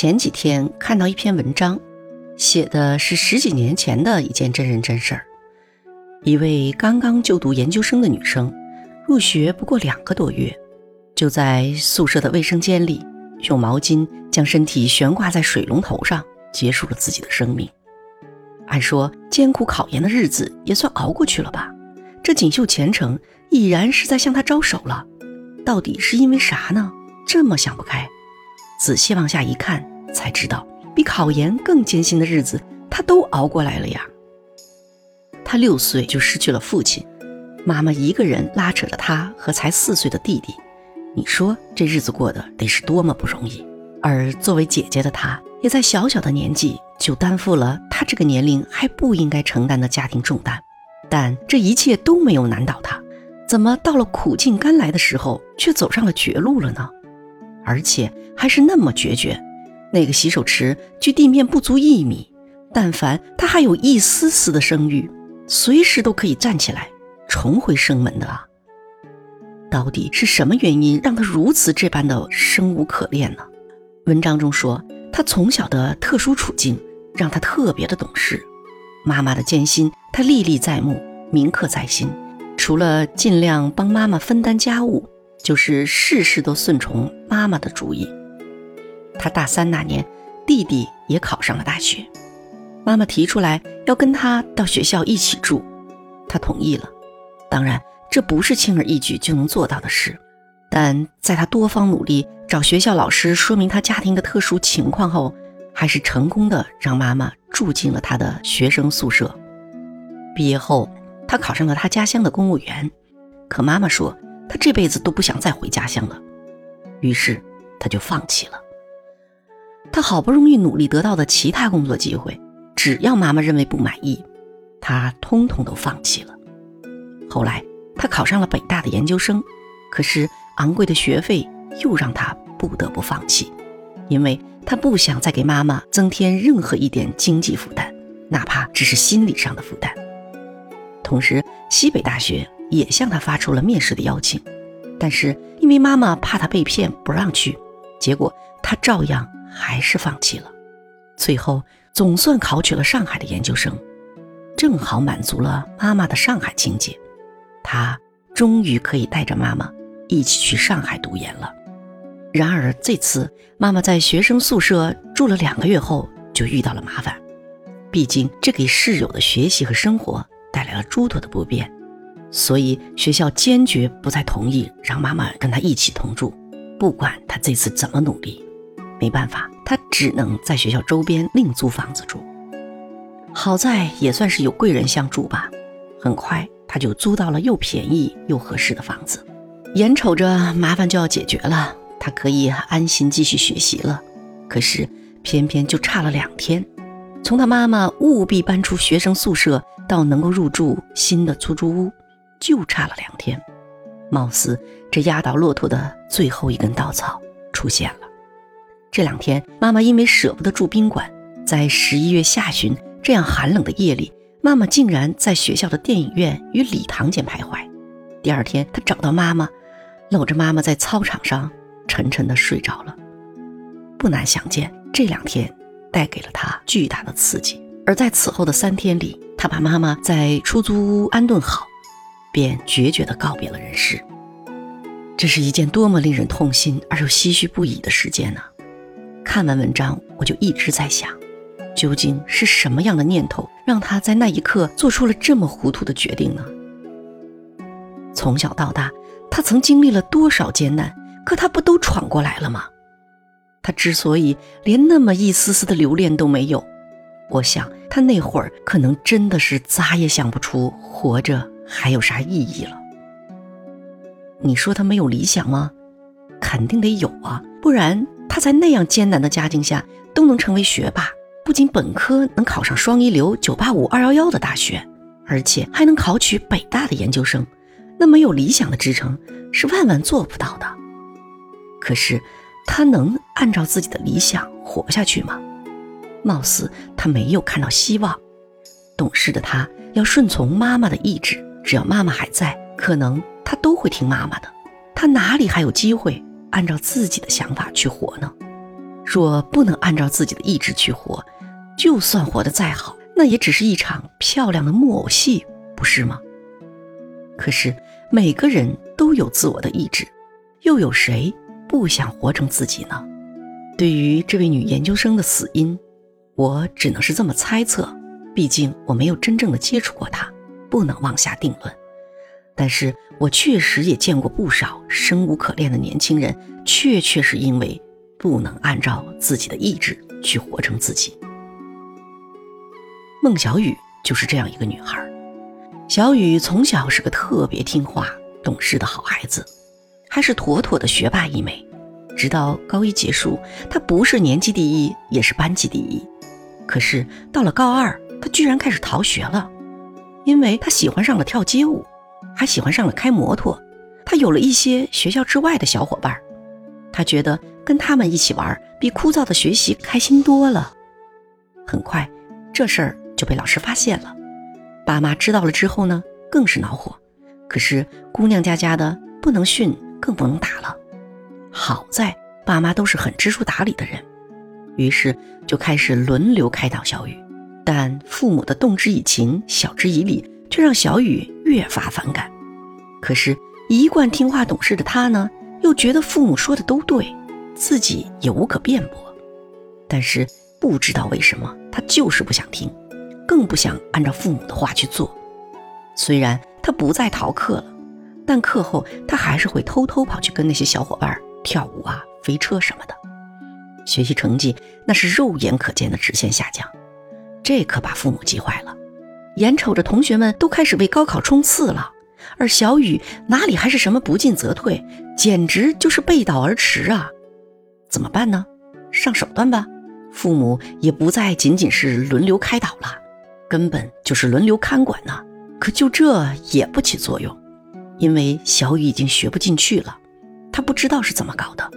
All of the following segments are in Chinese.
前几天看到一篇文章，写的是十几年前的一件真人真事儿。一位刚刚就读研究生的女生，入学不过两个多月，就在宿舍的卫生间里用毛巾将身体悬挂在水龙头上，结束了自己的生命。按说艰苦考研的日子也算熬过去了吧？这锦绣前程已然是在向她招手了。到底是因为啥呢？这么想不开？仔细往下一看，才知道比考研更艰辛的日子，他都熬过来了呀。他六岁就失去了父亲，妈妈一个人拉扯着他和才四岁的弟弟，你说这日子过得得是多么不容易。而作为姐姐的她，也在小小的年纪就担负了她这个年龄还不应该承担的家庭重担。但这一切都没有难倒她，怎么到了苦尽甘来的时候，却走上了绝路了呢？而且还是那么决绝，那个洗手池距地面不足一米，但凡他还有一丝丝的声誉，随时都可以站起来重回生门的啊！到底是什么原因让他如此这般的生无可恋呢？文章中说，他从小的特殊处境让他特别的懂事，妈妈的艰辛他历历在目，铭刻在心。除了尽量帮妈妈分担家务。就是事事都顺从妈妈的主意。他大三那年，弟弟也考上了大学，妈妈提出来要跟他到学校一起住，他同意了。当然，这不是轻而易举就能做到的事，但在他多方努力找学校老师说明他家庭的特殊情况后，还是成功的让妈妈住进了他的学生宿舍。毕业后，他考上了他家乡的公务员，可妈妈说。他这辈子都不想再回家乡了，于是他就放弃了。他好不容易努力得到的其他工作机会，只要妈妈认为不满意，他通通都放弃了。后来他考上了北大的研究生，可是昂贵的学费又让他不得不放弃，因为他不想再给妈妈增添任何一点经济负担，哪怕只是心理上的负担。同时，西北大学。也向他发出了面试的邀请，但是因为妈妈怕他被骗，不让去，结果他照样还是放弃了。最后总算考取了上海的研究生，正好满足了妈妈的上海情节，他终于可以带着妈妈一起去上海读研了。然而这次妈妈在学生宿舍住了两个月后，就遇到了麻烦，毕竟这给室友的学习和生活带来了诸多的不便。所以学校坚决不再同意让妈妈跟他一起同住，不管他这次怎么努力，没办法，他只能在学校周边另租房子住。好在也算是有贵人相助吧，很快他就租到了又便宜又合适的房子。眼瞅着麻烦就要解决了，他可以安心继续学习了。可是偏偏就差了两天，从他妈妈务必搬出学生宿舍到能够入住新的出租屋。就差了两天，貌似这压倒骆驼的最后一根稻草出现了。这两天，妈妈因为舍不得住宾馆，在十一月下旬这样寒冷的夜里，妈妈竟然在学校的电影院与礼堂间徘徊。第二天，她找到妈妈，搂着妈妈在操场上沉沉的睡着了。不难想见，这两天带给了她巨大的刺激。而在此后的三天里，她把妈妈在出租屋安顿好。便决绝地告别了人世。这是一件多么令人痛心而又唏嘘不已的事件呢？看完文章，我就一直在想，究竟是什么样的念头让他在那一刻做出了这么糊涂的决定呢？从小到大，他曾经历了多少艰难，可他不都闯过来了吗？他之所以连那么一丝丝的留恋都没有，我想他那会儿可能真的是咋也想不出活着。还有啥意义了？你说他没有理想吗？肯定得有啊，不然他在那样艰难的家境下都能成为学霸，不仅本科能考上双一流、九八五、二幺幺的大学，而且还能考取北大的研究生，那没有理想的支撑是万万做不到的。可是他能按照自己的理想活下去吗？貌似他没有看到希望。懂事的他要顺从妈妈的意志。只要妈妈还在，可能他都会听妈妈的。他哪里还有机会按照自己的想法去活呢？若不能按照自己的意志去活，就算活得再好，那也只是一场漂亮的木偶戏，不是吗？可是每个人都有自我的意志，又有谁不想活成自己呢？对于这位女研究生的死因，我只能是这么猜测，毕竟我没有真正的接触过她，不能妄下定论。但是我确实也见过不少生无可恋的年轻人，确确是因为不能按照自己的意志去活成自己。孟小雨就是这样一个女孩。小雨从小是个特别听话、懂事的好孩子，还是妥妥的学霸一枚。直到高一结束，她不是年级第一，也是班级第一。可是到了高二，她居然开始逃学了，因为他喜欢上了跳街舞。还喜欢上了开摩托，他有了一些学校之外的小伙伴，他觉得跟他们一起玩比枯燥的学习开心多了。很快，这事儿就被老师发现了，爸妈知道了之后呢，更是恼火。可是姑娘家家的，不能训，更不能打了。好在爸妈都是很知书达理的人，于是就开始轮流开导小雨。但父母的动之以情，晓之以理。却让小雨越发反感。可是，一贯听话懂事的他呢，又觉得父母说的都对，自己也无可辩驳。但是，不知道为什么，他就是不想听，更不想按照父母的话去做。虽然他不再逃课了，但课后他还是会偷偷跑去跟那些小伙伴跳舞啊、飞车什么的。学习成绩那是肉眼可见的直线下降，这可把父母急坏了。眼瞅着同学们都开始为高考冲刺了，而小雨哪里还是什么不进则退，简直就是背道而驰啊！怎么办呢？上手段吧。父母也不再仅仅是轮流开导了，根本就是轮流看管呢。可就这也不起作用，因为小雨已经学不进去了。他不知道是怎么搞的，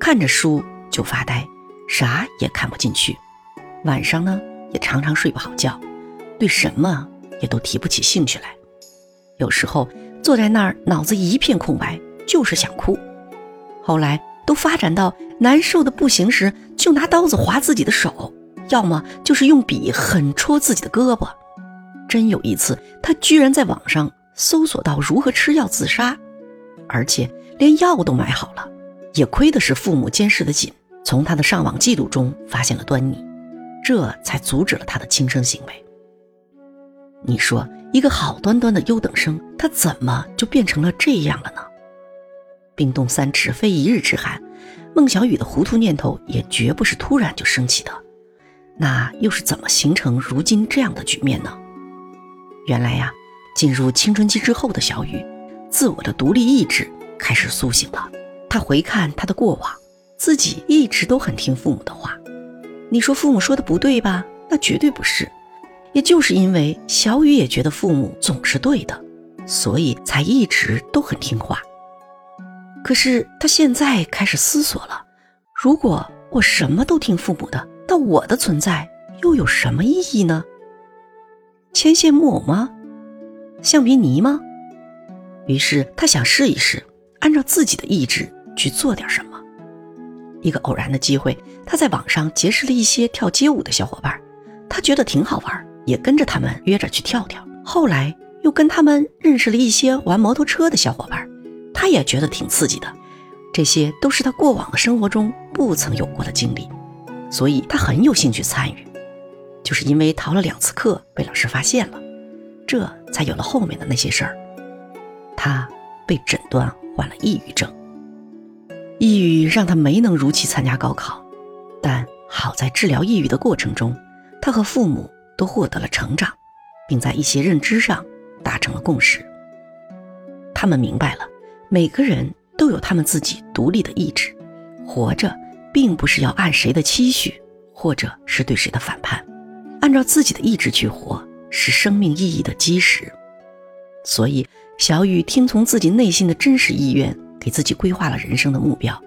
看着书就发呆，啥也看不进去。晚上呢，也常常睡不好觉。对什么也都提不起兴趣来，有时候坐在那儿脑子一片空白，就是想哭。后来都发展到难受的不行时，就拿刀子划自己的手，要么就是用笔狠戳自己的胳膊。真有一次，他居然在网上搜索到如何吃药自杀，而且连药都买好了。也亏的是父母监视的紧，从他的上网记录中发现了端倪，这才阻止了他的轻生行为。你说一个好端端的优等生，他怎么就变成了这样了呢？冰冻三尺非一日之寒，孟小雨的糊涂念头也绝不是突然就升起的。那又是怎么形成如今这样的局面呢？原来呀，进入青春期之后的小雨，自我的独立意志开始苏醒了。他回看他的过往，自己一直都很听父母的话。你说父母说的不对吧？那绝对不是。也就是因为小雨也觉得父母总是对的，所以才一直都很听话。可是他现在开始思索了：如果我什么都听父母的，那我的存在又有什么意义呢？牵线木偶吗？橡皮泥吗？于是他想试一试，按照自己的意志去做点什么。一个偶然的机会，他在网上结识了一些跳街舞的小伙伴，他觉得挺好玩。也跟着他们约着去跳跳，后来又跟他们认识了一些玩摩托车的小伙伴，他也觉得挺刺激的。这些都是他过往的生活中不曾有过的经历，所以他很有兴趣参与。就是因为逃了两次课被老师发现了，这才有了后面的那些事儿。他被诊断患了抑郁症，抑郁让他没能如期参加高考，但好在治疗抑郁的过程中，他和父母。都获得了成长，并在一些认知上达成了共识。他们明白了，每个人都有他们自己独立的意志，活着并不是要按谁的期许，或者是对谁的反叛，按照自己的意志去活，是生命意义的基石。所以，小雨听从自己内心的真实意愿，给自己规划了人生的目标。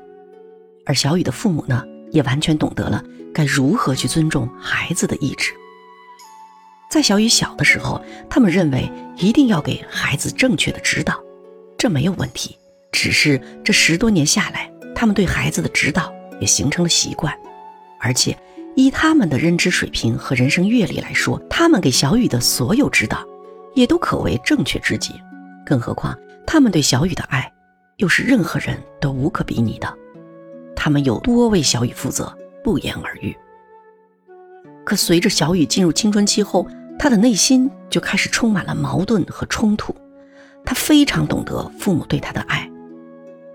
而小雨的父母呢，也完全懂得了该如何去尊重孩子的意志。在小雨小的时候，他们认为一定要给孩子正确的指导，这没有问题。只是这十多年下来，他们对孩子的指导也形成了习惯，而且依他们的认知水平和人生阅历来说，他们给小雨的所有指导，也都可谓正确之极。更何况，他们对小雨的爱，又是任何人都无可比拟的。他们有多为小雨负责，不言而喻。可随着小雨进入青春期后，他的内心就开始充满了矛盾和冲突。他非常懂得父母对他的爱，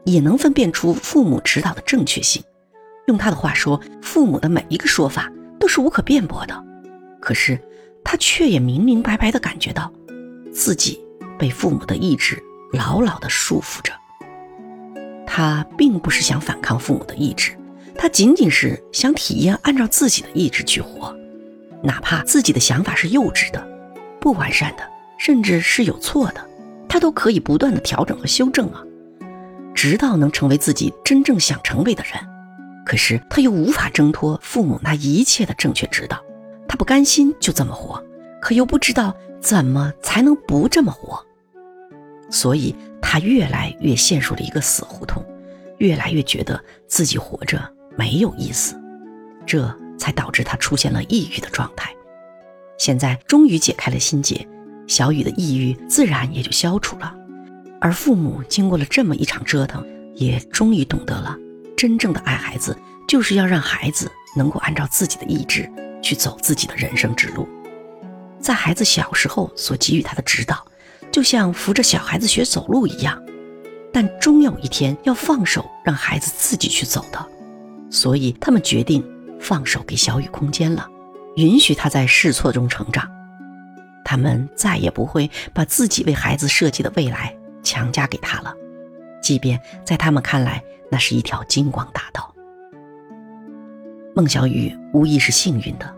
也能分辨出父母指导的正确性。用他的话说，父母的每一个说法都是无可辩驳的。可是，他却也明明白白地感觉到，自己被父母的意志牢牢地束缚着。他并不是想反抗父母的意志，他仅仅是想体验按照自己的意志去活，哪怕自己的想法是幼稚的、不完善的，甚至是有错的，他都可以不断的调整和修正啊，直到能成为自己真正想成为的人。可是他又无法挣脱父母那一切的正确指导，他不甘心就这么活，可又不知道怎么才能不这么活，所以他越来越陷入了一个死胡同，越来越觉得自己活着没有意思，这才导致他出现了抑郁的状态。现在终于解开了心结，小雨的抑郁自然也就消除了，而父母经过了这么一场折腾，也终于懂得了。真正的爱孩子，就是要让孩子能够按照自己的意志去走自己的人生之路。在孩子小时候所给予他的指导，就像扶着小孩子学走路一样，但终有一天要放手，让孩子自己去走的。所以他们决定放手给小雨空间了，允许他在试错中成长。他们再也不会把自己为孩子设计的未来强加给他了，即便在他们看来。那是一条金光大道。孟小雨无疑是幸运的，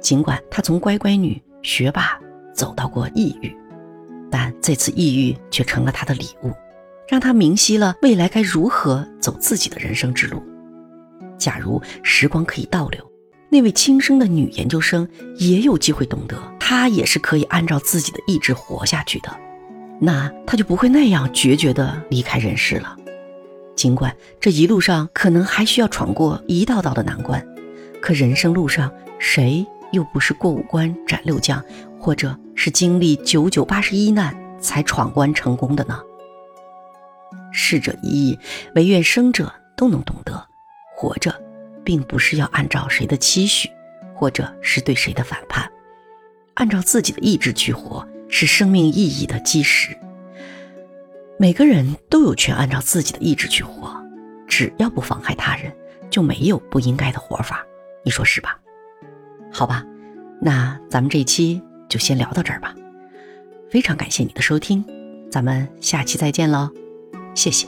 尽管她从乖乖女、学霸走到过抑郁，但这次抑郁却成了他的礼物，让他明晰了未来该如何走自己的人生之路。假如时光可以倒流，那位轻生的女研究生也有机会懂得，她也是可以按照自己的意志活下去的，那她就不会那样决绝地离开人世了。尽管这一路上可能还需要闯过一道道的难关，可人生路上谁又不是过五关斩六将，或者是经历九九八十一难才闯关成功的呢？逝者已矣，唯愿生者都能懂得，活着，并不是要按照谁的期许，或者是对谁的反叛，按照自己的意志去活，是生命意义的基石。每个人都有权按照自己的意志去活，只要不妨害他人，就没有不应该的活法。你说是吧？好吧，那咱们这一期就先聊到这儿吧。非常感谢你的收听，咱们下期再见喽，谢谢。